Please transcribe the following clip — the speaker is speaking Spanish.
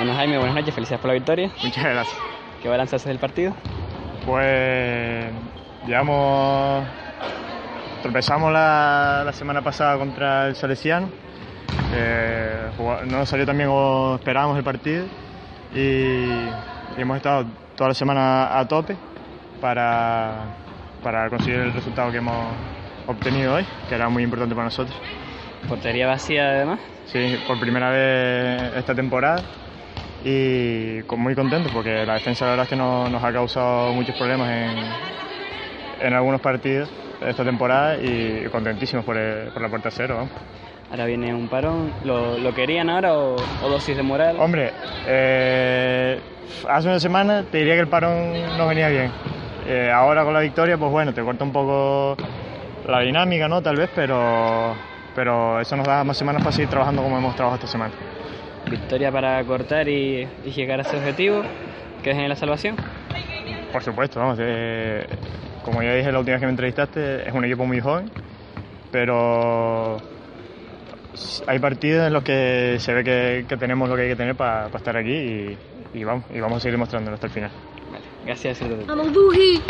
Bueno, Jaime, buenas noches, felicidades por la victoria. Muchas gracias. ¿Qué balance haces del partido? Pues, digamos, tropezamos la, la semana pasada contra el Salesiano. Eh, no salió también como esperábamos el partido y, y hemos estado toda la semana a tope para, para conseguir el resultado que hemos obtenido hoy, que era muy importante para nosotros. Portería vacía además. Sí, por primera vez esta temporada y muy contento porque la defensa la verdad es que no- nos ha causado muchos problemas en, en algunos partidos de esta temporada y contentísimos por, el- por la puerta cero. vamos. Ahora viene un parón. ¿Lo, lo querían ahora o, o dosis de moral? Hombre, eh, hace una semana te diría que el parón no venía bien. Eh, ahora con la victoria, pues bueno, te corta un poco la dinámica, ¿no? Tal vez, pero, pero eso nos da más semanas para seguir trabajando como hemos trabajado esta semana. Victoria para cortar y, y llegar a ese objetivo, que es en la salvación. Por supuesto, vamos. eh, como ya dije la última vez que me entrevistaste, es un equipo muy joven, pero hay partidos en los que se ve que, que tenemos lo que hay que tener para estar aquí y, y vamos, y vamos a seguir demostrándolo hasta el final. Gracias. Vamos, Buji.